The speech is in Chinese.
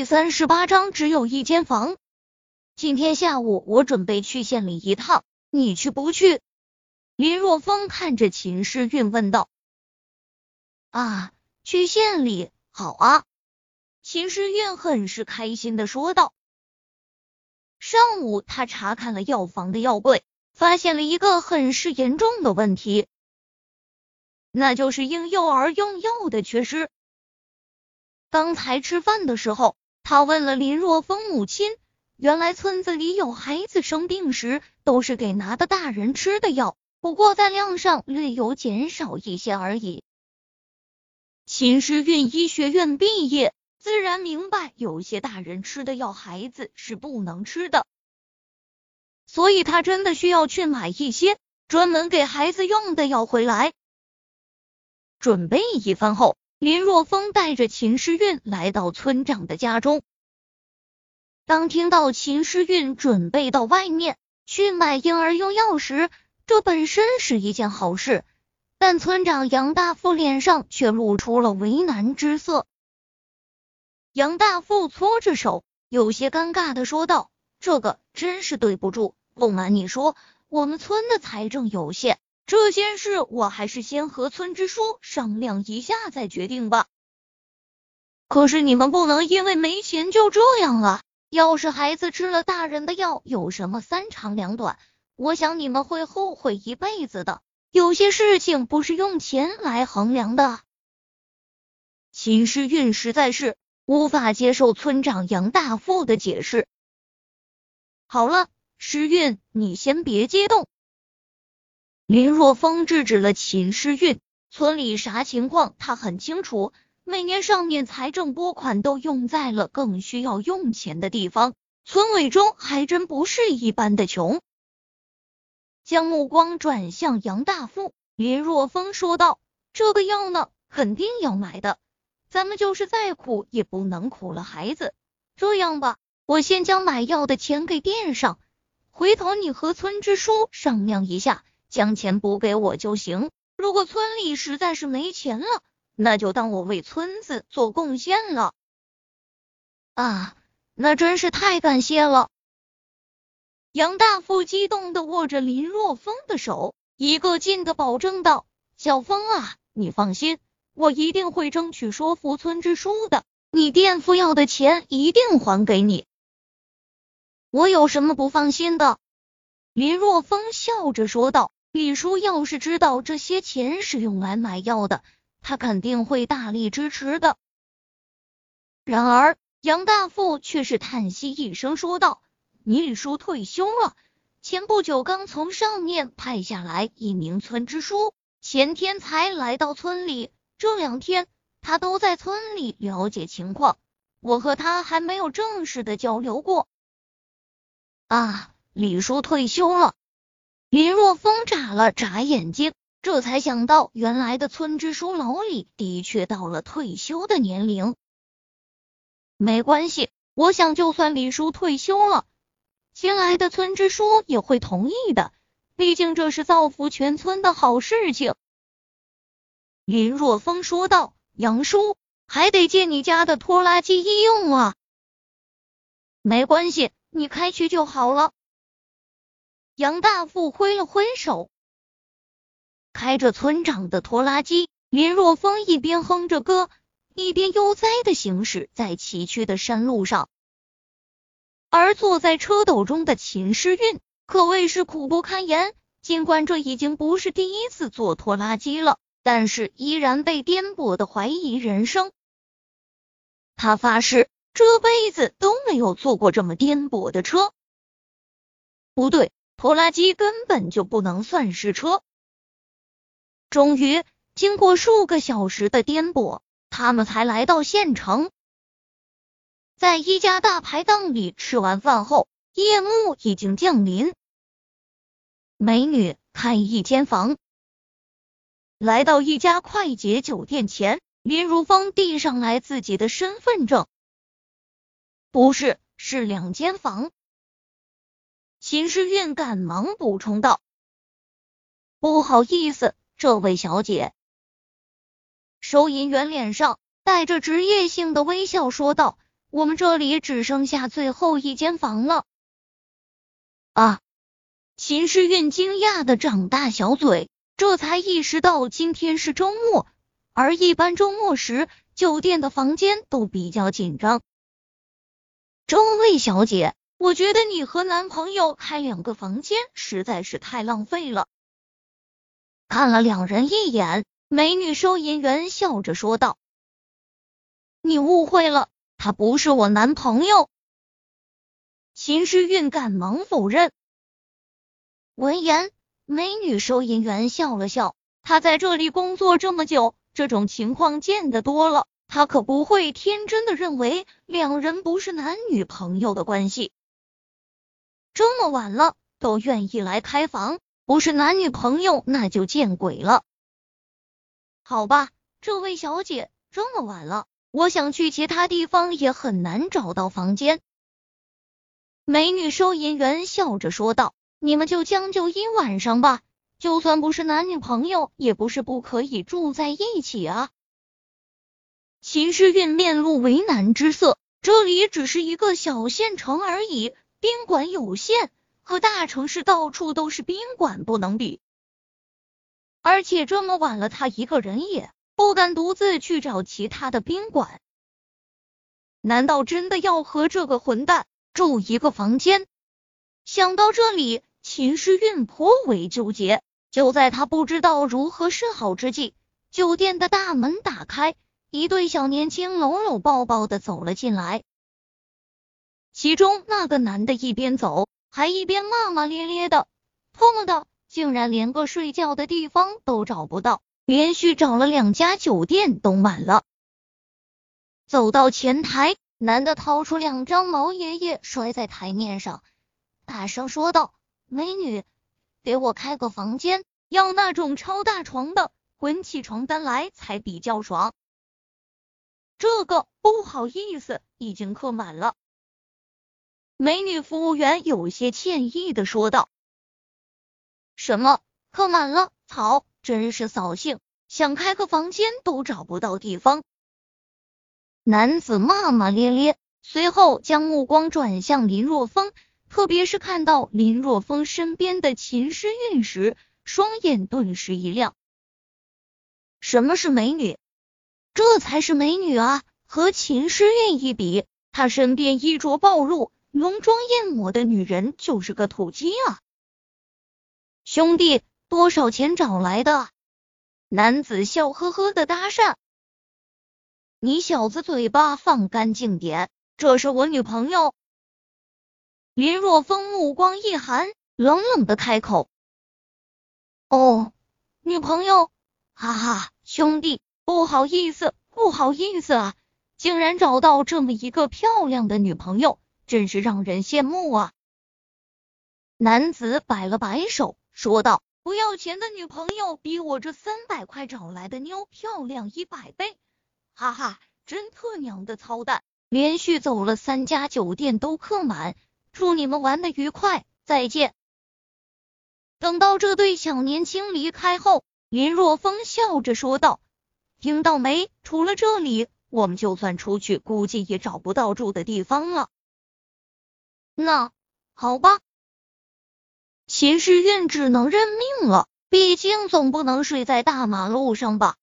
第三十八章只有一间房。今天下午我准备去县里一趟，你去不去？林若风看着秦诗韵问道。啊，去县里，好啊！秦诗韵很是开心的说道。上午他查看了药房的药柜，发现了一个很是严重的问题，那就是婴幼儿用药的缺失。刚才吃饭的时候，他问了林若风母亲。原来村子里有孩子生病时，都是给拿的大人吃的药，不过在量上略有减少一些而已。秦时运医学院毕业，自然明白有些大人吃的药，孩子是不能吃的，所以他真的需要去买一些专门给孩子用的药回来。准备一番后，林若风带着秦诗韵来到村长的家中。当听到秦诗韵准备到外面去买婴儿用药时，这本身是一件好事，但村长杨大富脸上却露出了为难之色。杨大富搓着手，有些尴尬的说道：“这个真是对不住，不瞒你说，我们村的财政有限，这件事我还是先和村支书商量一下再决定吧。可是你们不能因为没钱就这样了。”要是孩子吃了大人的药，有什么三长两短，我想你们会后悔一辈子的。有些事情不是用钱来衡量的。秦诗韵实在是无法接受村长杨大富的解释。好了，诗韵，你先别激动。林若风制止了秦诗韵，村里啥情况他很清楚。每年上面财政拨款都用在了更需要用钱的地方，村委中还真不是一般的穷。将目光转向杨大富，林若风说道：“这个药呢，肯定要买的，咱们就是再苦也不能苦了孩子。这样吧，我先将买药的钱给垫上，回头你和村支书商量一下，将钱补给我就行。如果村里实在是没钱了，”那就当我为村子做贡献了啊！那真是太感谢了。杨大富激动的握着林若风的手，一个劲的保证道：“小风啊，你放心，我一定会争取说服村支书的。你垫付要的钱一定还给你。我有什么不放心的？”林若风笑着说道：“李叔要是知道这些钱是用来买药的。”他肯定会大力支持的。然而，杨大富却是叹息一声说道：“你李叔退休了，前不久刚从上面派下来一名村支书，前天才来到村里，这两天他都在村里了解情况。我和他还没有正式的交流过。”啊，李叔退休了。林若风眨了眨眼睛。这才想到，原来的村支书老李的确到了退休的年龄。没关系，我想就算李叔退休了，新来的村支书也会同意的，毕竟这是造福全村的好事情。林若风说道：“杨叔，还得借你家的拖拉机一用啊。”没关系，你开去就好了。杨大富挥了挥手。开着村长的拖拉机，林若风一边哼着歌，一边悠哉的行驶在崎岖的山路上。而坐在车斗中的秦诗韵可谓是苦不堪言。尽管这已经不是第一次坐拖拉机了，但是依然被颠簸的怀疑人生。他发誓这辈子都没有坐过这么颠簸的车。不对，拖拉机根本就不能算是车。终于，经过数个小时的颠簸，他们才来到县城。在一家大排档里吃完饭后，夜幕已经降临。美女，看一间房。来到一家快捷酒店前，林如风递上来自己的身份证。不是，是两间房。秦诗韵赶忙补充道：“不好意思。”这位小姐，收银员脸上带着职业性的微笑说道：“我们这里只剩下最后一间房了。啊！秦诗韵惊讶的张大小嘴，这才意识到今天是周末，而一般周末时酒店的房间都比较紧张。这位小姐，我觉得你和男朋友开两个房间实在是太浪费了。看了两人一眼，美女收银员笑着说道：“你误会了，他不是我男朋友。”秦诗韵赶忙否认。闻言，美女收银员笑了笑。她在这里工作这么久，这种情况见得多了，她可不会天真的认为两人不是男女朋友的关系。这么晚了，都愿意来开房，不是男女朋友那就见鬼了。好吧，这位小姐，这么晚了，我想去其他地方也很难找到房间。美女收银员笑着说道。你们就将就一晚上吧，就算不是男女朋友，也不是不可以住在一起啊。秦诗韵面露为难之色，这里只是一个小县城而已，宾馆有限，和大城市到处都是宾馆不能比。而且这么晚了，她一个人也不敢独自去找其他的宾馆。难道真的要和这个混蛋住一个房间？想到这里。秦诗韵颇为纠结，就在他不知道如何是好之际，酒店的大门打开，一对小年轻搂搂抱抱的走了进来。其中那个男的一边走，还一边骂骂咧咧的，痛了的，竟然连个睡觉的地方都找不到，连续找了两家酒店都满了。走到前台，男的掏出两张毛爷爷摔在台面上，大声说道。美女，给我开个房间，要那种超大床的，滚起床单来才比较爽。这个不好意思，已经客满了。美女服务员有些歉意的说道：“什么？客满了？草，真是扫兴，想开个房间都找不到地方。”男子骂骂咧咧，随后将目光转向林若风。特别是看到林若风身边的秦诗韵时，双眼顿时一亮。什么是美女？这才是美女啊！和秦诗韵一比，她身边衣着暴露、浓妆艳抹的女人就是个土鸡啊！兄弟，多少钱找来的？男子笑呵呵的搭讪。你小子嘴巴放干净点，这是我女朋友。林若风目光一寒，冷冷的开口：“哦，女朋友，哈哈，兄弟，不好意思，不好意思啊，竟然找到这么一个漂亮的女朋友，真是让人羡慕啊！”男子摆了摆手，说道：“不要钱的女朋友，比我这三百块找来的妞漂亮一百倍，哈哈，真特娘的操蛋！连续走了三家酒店都客满。”祝你们玩的愉快，再见。等到这对小年轻离开后，林若风笑着说道：“听到没？除了这里，我们就算出去，估计也找不到住的地方了。”那好吧，秦时运只能认命了，毕竟总不能睡在大马路上吧。